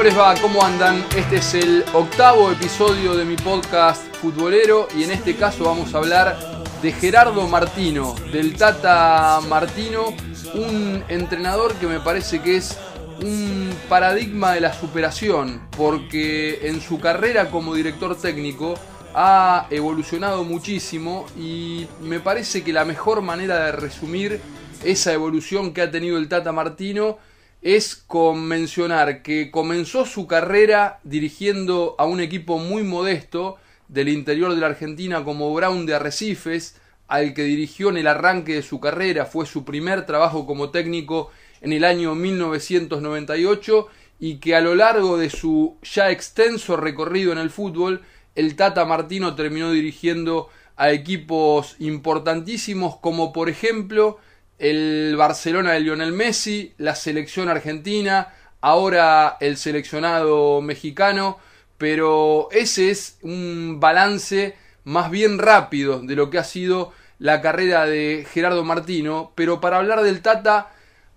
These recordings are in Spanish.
¿Cómo les va? ¿Cómo andan? Este es el octavo episodio de mi podcast futbolero y en este caso vamos a hablar de Gerardo Martino, del Tata Martino, un entrenador que me parece que es un paradigma de la superación, porque en su carrera como director técnico ha evolucionado muchísimo y me parece que la mejor manera de resumir esa evolución que ha tenido el Tata Martino es con mencionar que comenzó su carrera dirigiendo a un equipo muy modesto del interior de la Argentina como Brown de Arrecifes, al que dirigió en el arranque de su carrera, fue su primer trabajo como técnico en el año 1998 y que a lo largo de su ya extenso recorrido en el fútbol, el Tata Martino terminó dirigiendo a equipos importantísimos como por ejemplo el Barcelona de Lionel Messi, la selección argentina, ahora el seleccionado mexicano, pero ese es un balance más bien rápido de lo que ha sido la carrera de Gerardo Martino, pero para hablar del Tata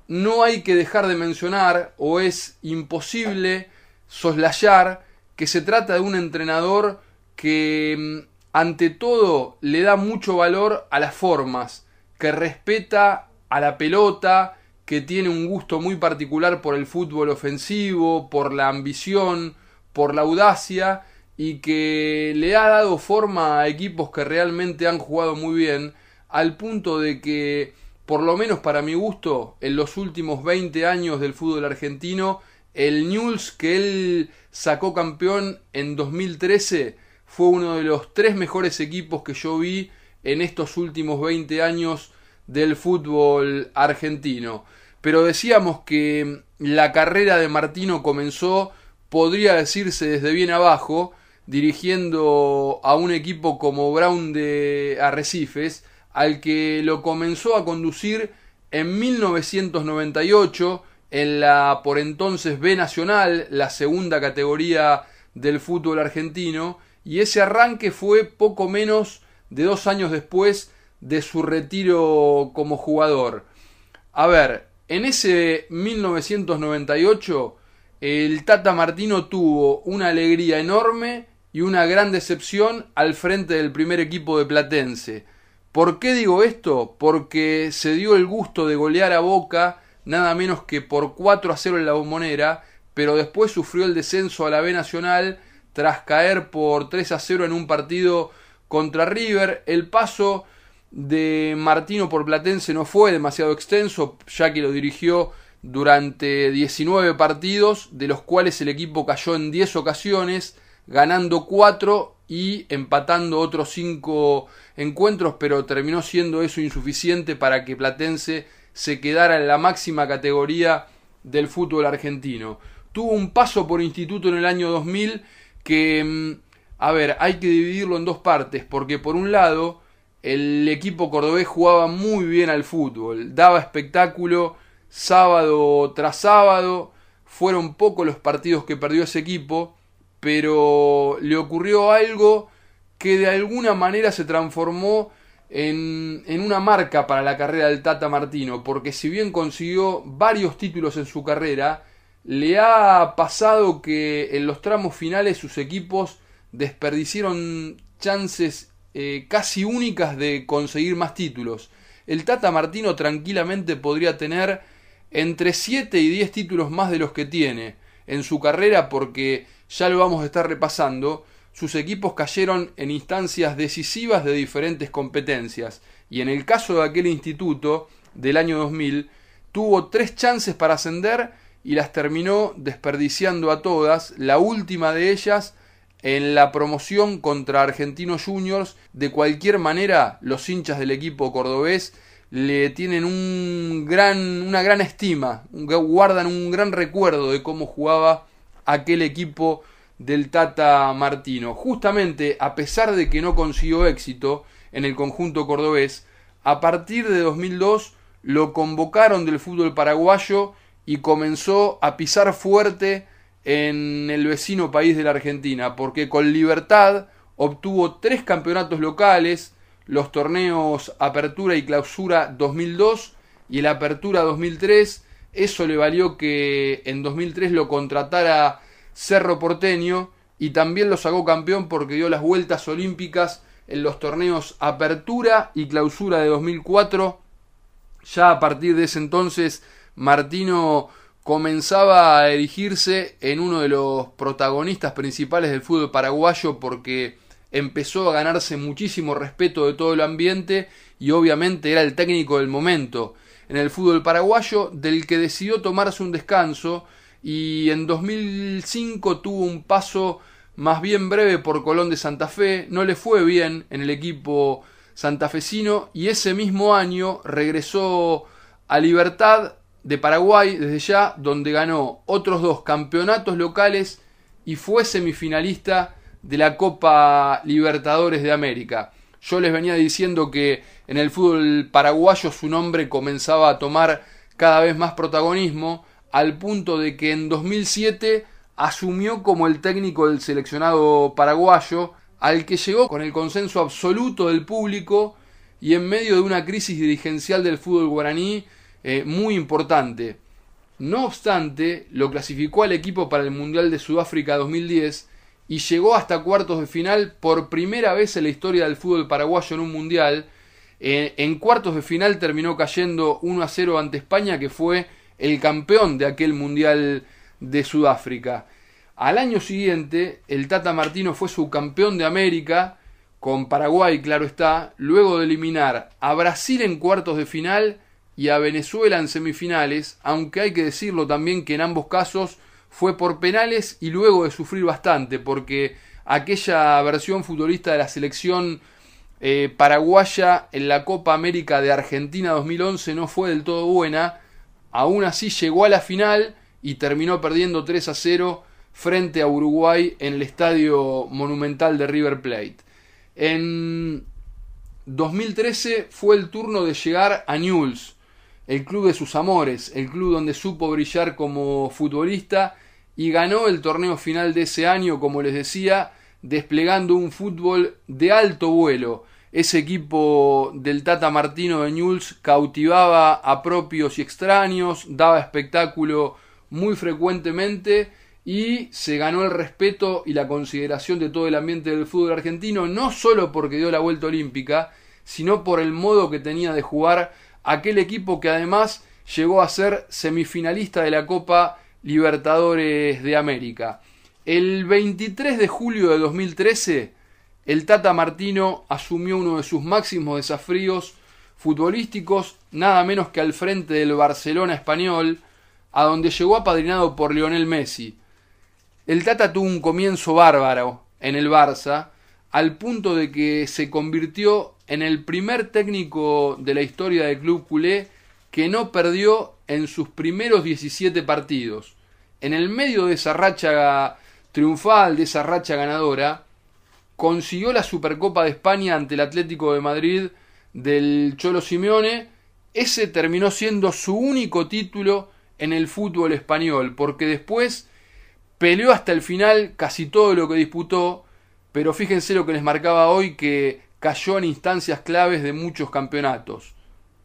no hay que dejar de mencionar o es imposible soslayar que se trata de un entrenador que mm, ante todo le da mucho valor a las formas, que respeta a la pelota, que tiene un gusto muy particular por el fútbol ofensivo, por la ambición, por la audacia y que le ha dado forma a equipos que realmente han jugado muy bien, al punto de que, por lo menos para mi gusto, en los últimos 20 años del fútbol argentino, el Newell's que él sacó campeón en 2013 fue uno de los tres mejores equipos que yo vi en estos últimos 20 años del fútbol argentino. Pero decíamos que la carrera de Martino comenzó, podría decirse, desde bien abajo, dirigiendo a un equipo como Brown de Arrecifes, al que lo comenzó a conducir en 1998 en la por entonces B Nacional, la segunda categoría del fútbol argentino, y ese arranque fue poco menos de dos años después de su retiro como jugador. A ver, en ese 1998 el Tata Martino tuvo una alegría enorme y una gran decepción al frente del primer equipo de Platense. ¿Por qué digo esto? Porque se dio el gusto de golear a Boca nada menos que por 4 a 0 en la bombonera, pero después sufrió el descenso a la B Nacional tras caer por 3 a 0 en un partido contra River. El paso de Martino por Platense no fue demasiado extenso, ya que lo dirigió durante 19 partidos, de los cuales el equipo cayó en 10 ocasiones, ganando 4 y empatando otros 5 encuentros, pero terminó siendo eso insuficiente para que Platense se quedara en la máxima categoría del fútbol argentino. Tuvo un paso por instituto en el año 2000 que, mm, a ver, hay que dividirlo en dos partes, porque por un lado, el equipo cordobés jugaba muy bien al fútbol, daba espectáculo sábado tras sábado, fueron pocos los partidos que perdió ese equipo, pero le ocurrió algo que de alguna manera se transformó en, en, una marca para la carrera del Tata Martino, porque si bien consiguió varios títulos en su carrera, le ha pasado que en los tramos finales sus equipos desperdicieron chances eh, casi únicas de conseguir más títulos. El Tata Martino tranquilamente podría tener entre 7 y 10 títulos más de los que tiene en su carrera porque ya lo vamos a estar repasando, sus equipos cayeron en instancias decisivas de diferentes competencias y en el caso de aquel instituto del año 2000 tuvo tres chances para ascender y las terminó desperdiciando a todas, la última de ellas en la promoción contra Argentinos Juniors. De cualquier manera, los hinchas del equipo cordobés le tienen un gran, una gran estima, guardan un gran recuerdo de cómo jugaba aquel equipo del Tata Martino. Justamente, a pesar de que no consiguió éxito en el conjunto cordobés, a partir de 2002 lo convocaron del fútbol paraguayo y comenzó a pisar fuerte en el vecino país de la Argentina, porque con Libertad obtuvo tres campeonatos locales, los torneos Apertura y Clausura 2002 y el Apertura 2003. Eso le valió que en 2003 lo contratara Cerro Porteño y también lo sacó campeón porque dio las vueltas olímpicas en los torneos Apertura y Clausura de 2004. Ya a partir de ese entonces Martino comenzaba a erigirse en uno de los protagonistas principales del fútbol paraguayo porque empezó a ganarse muchísimo respeto de todo el ambiente y obviamente era el técnico del momento en el fútbol paraguayo del que decidió tomarse un descanso y en 2005 tuvo un paso más bien breve por Colón de Santa Fe, no le fue bien en el equipo santafesino y ese mismo año regresó a Libertad de Paraguay desde ya, donde ganó otros dos campeonatos locales y fue semifinalista de la Copa Libertadores de América. Yo les venía diciendo que en el fútbol paraguayo su nombre comenzaba a tomar cada vez más protagonismo, al punto de que en 2007 asumió como el técnico del seleccionado paraguayo, al que llegó con el consenso absoluto del público y en medio de una crisis dirigencial del fútbol guaraní eh, muy importante. No obstante, lo clasificó al equipo para el Mundial de Sudáfrica 2010 y llegó hasta cuartos de final por primera vez en la historia del fútbol paraguayo en un Mundial. Eh, en cuartos de final terminó cayendo 1 a 0 ante España, que fue el campeón de aquel Mundial de Sudáfrica. Al año siguiente, el Tata Martino fue subcampeón de América, con Paraguay, claro está, luego de eliminar a Brasil en cuartos de final y a Venezuela en semifinales, aunque hay que decirlo también que en ambos casos fue por penales y luego de sufrir bastante, porque aquella versión futbolista de la selección eh, paraguaya en la Copa América de Argentina 2011 no fue del todo buena, aún así llegó a la final y terminó perdiendo 3 a 0 frente a Uruguay en el estadio monumental de River Plate. En 2013 fue el turno de llegar a Newell's, el club de sus amores, el club donde supo brillar como futbolista y ganó el torneo final de ese año, como les decía, desplegando un fútbol de alto vuelo. Ese equipo del Tata Martino de Newell's cautivaba a propios y extraños, daba espectáculo muy frecuentemente y se ganó el respeto y la consideración de todo el ambiente del fútbol argentino, no solo porque dio la vuelta olímpica, sino por el modo que tenía de jugar aquel equipo que además llegó a ser semifinalista de la Copa Libertadores de América. El 23 de julio de 2013, el Tata Martino asumió uno de sus máximos desafíos futbolísticos, nada menos que al frente del Barcelona español, a donde llegó apadrinado por Lionel Messi. El Tata tuvo un comienzo bárbaro en el Barça, al punto de que se convirtió en el primer técnico de la historia del club culé que no perdió en sus primeros 17 partidos. En el medio de esa racha triunfal, de esa racha ganadora, consiguió la Supercopa de España ante el Atlético de Madrid del Cholo Simeone. Ese terminó siendo su único título en el fútbol español, porque después peleó hasta el final casi todo lo que disputó, pero fíjense lo que les marcaba hoy que cayó en instancias claves de muchos campeonatos.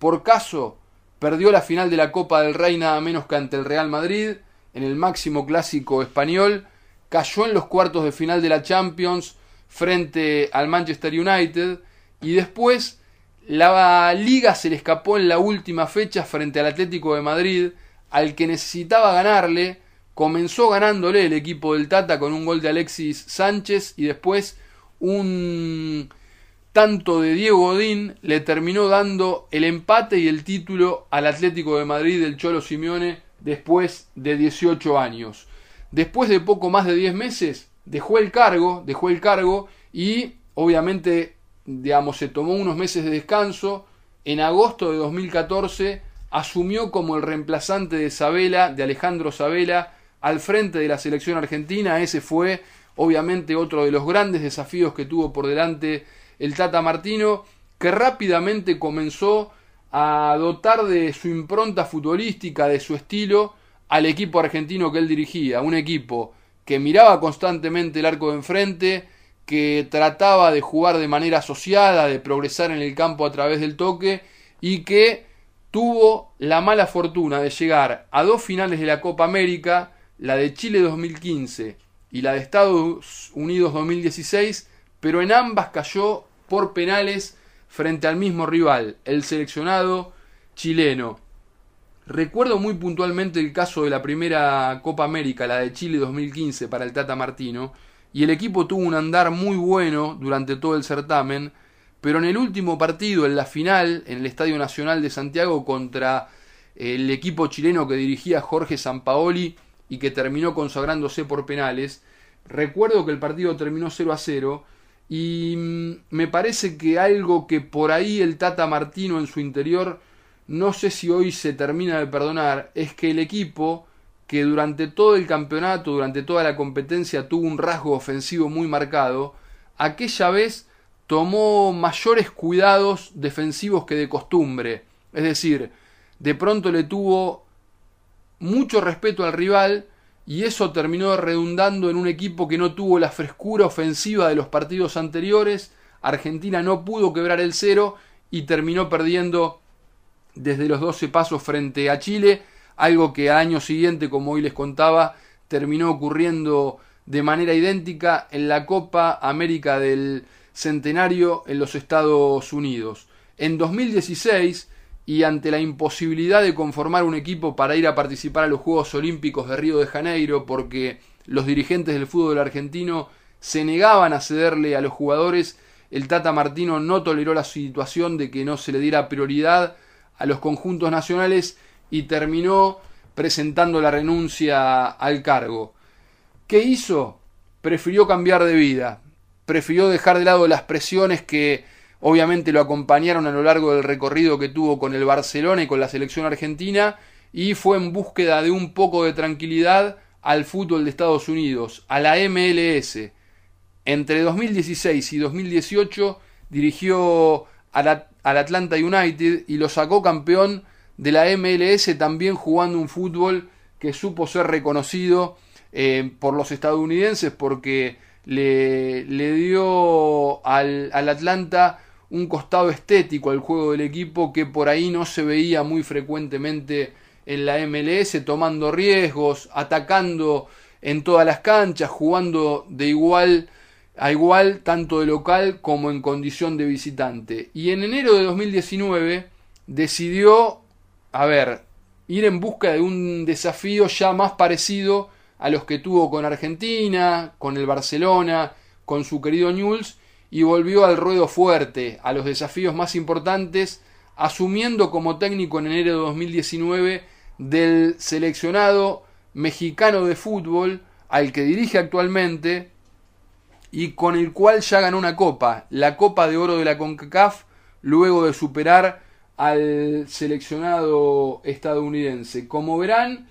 Por caso, perdió la final de la Copa del Rey nada menos que ante el Real Madrid, en el máximo clásico español, cayó en los cuartos de final de la Champions frente al Manchester United y después la liga se le escapó en la última fecha frente al Atlético de Madrid, al que necesitaba ganarle, comenzó ganándole el equipo del Tata con un gol de Alexis Sánchez y después un tanto de Diego Godín le terminó dando el empate y el título al Atlético de Madrid del Cholo Simeone después de 18 años. Después de poco más de 10 meses dejó el cargo, dejó el cargo y obviamente digamos se tomó unos meses de descanso. En agosto de 2014 asumió como el reemplazante de Sabela, de Alejandro Sabela, al frente de la selección argentina. Ese fue obviamente otro de los grandes desafíos que tuvo por delante el Tata Martino, que rápidamente comenzó a dotar de su impronta futbolística, de su estilo, al equipo argentino que él dirigía, un equipo que miraba constantemente el arco de enfrente, que trataba de jugar de manera asociada, de progresar en el campo a través del toque y que tuvo la mala fortuna de llegar a dos finales de la Copa América, la de Chile 2015 y la de Estados Unidos 2016, pero en ambas cayó por penales frente al mismo rival, el seleccionado chileno. Recuerdo muy puntualmente el caso de la primera Copa América, la de Chile 2015 para el Tata Martino, y el equipo tuvo un andar muy bueno durante todo el certamen, pero en el último partido, en la final, en el Estadio Nacional de Santiago contra el equipo chileno que dirigía Jorge Sampaoli y que terminó consagrándose por penales, recuerdo que el partido terminó 0 a 0 y mm, me parece que algo que por ahí el Tata Martino en su interior no sé si hoy se termina de perdonar es que el equipo que durante todo el campeonato, durante toda la competencia tuvo un rasgo ofensivo muy marcado, aquella vez tomó mayores cuidados defensivos que de costumbre. Es decir, de pronto le tuvo mucho respeto al rival y eso terminó redundando en un equipo que no tuvo la frescura ofensiva de los partidos anteriores. Argentina no pudo quebrar el cero y terminó perdiendo desde los 12 pasos frente a Chile, algo que al año siguiente, como hoy les contaba, terminó ocurriendo de manera idéntica en la Copa América del Centenario en los Estados Unidos. En 2016, y ante la imposibilidad de conformar un equipo para ir a participar a los Juegos Olímpicos de Río de Janeiro porque los dirigentes del fútbol argentino se negaban a cederle a los jugadores, el Tata Martino no toleró la situación de que no se le diera prioridad a los conjuntos nacionales y terminó presentando la renuncia al cargo. ¿Qué hizo? Prefirió cambiar de vida, prefirió dejar de lado las presiones que obviamente lo acompañaron a lo largo del recorrido que tuvo con el Barcelona y con la selección argentina y fue en búsqueda de un poco de tranquilidad al fútbol de Estados Unidos, a la MLS. Entre 2016 y 2018 dirigió al, Atlanta United y lo sacó campeón de la MLS también jugando un fútbol que supo ser reconocido eh, por los estadounidenses porque le, dio al, al Atlanta un costado estético al juego del equipo que por ahí no se veía muy frecuentemente en la MLS, tomando riesgos, atacando en todas las canchas, jugando de igual a igual tanto de local como en condición de visitante. Y en enero de 2019 decidió, a ver, ir en busca de un desafío ya más parecido a los que tuvo con Argentina, con el Barcelona, con su querido Newell's y volvió al ruedo fuerte, a los desafíos más importantes, asumiendo como técnico en enero de 2019 del seleccionado mexicano de fútbol al que dirige actualmente y con el cual ya ganó una copa, la Copa de Oro de la CONCACAF, luego de superar al seleccionado estadounidense. Como verán,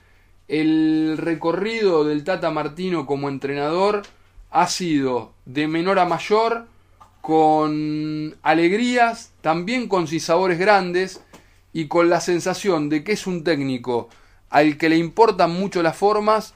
el recorrido del Tata Martino como entrenador ha sido de menor a mayor, con alegrías, también con sabores grandes y con la sensación de que es un técnico al que le importan mucho las formas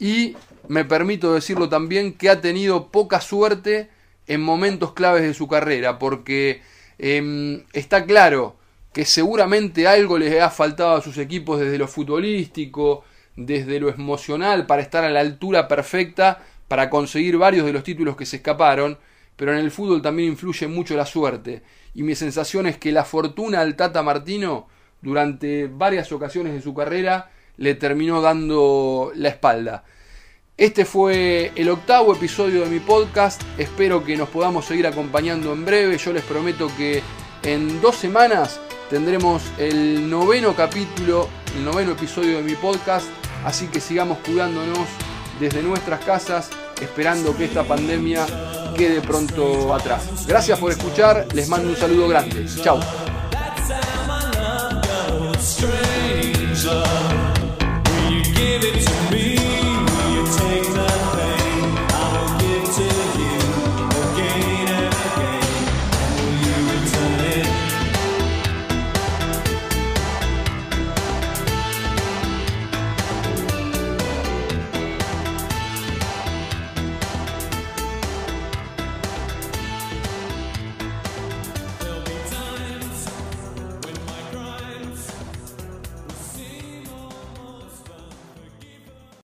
y me permito decirlo también que ha tenido poca suerte en momentos claves de su carrera porque em, está claro que seguramente algo les ha faltado a sus equipos desde lo futbolístico, desde lo emocional para estar a la altura perfecta para conseguir varios de los títulos que se escaparon pero en el fútbol también influye mucho la suerte. Y mi sensación es que la fortuna al Tata Martino, durante varias ocasiones de su carrera, le terminó dando la espalda. Este fue el octavo episodio de mi podcast. Espero que nos podamos seguir acompañando en breve. Yo les prometo que en dos semanas tendremos el noveno capítulo, el noveno episodio de mi podcast. Así que sigamos cuidándonos desde nuestras casas, esperando que esta pandemia quede pronto atrás. Gracias por escuchar, les mando un saludo grande. Chao.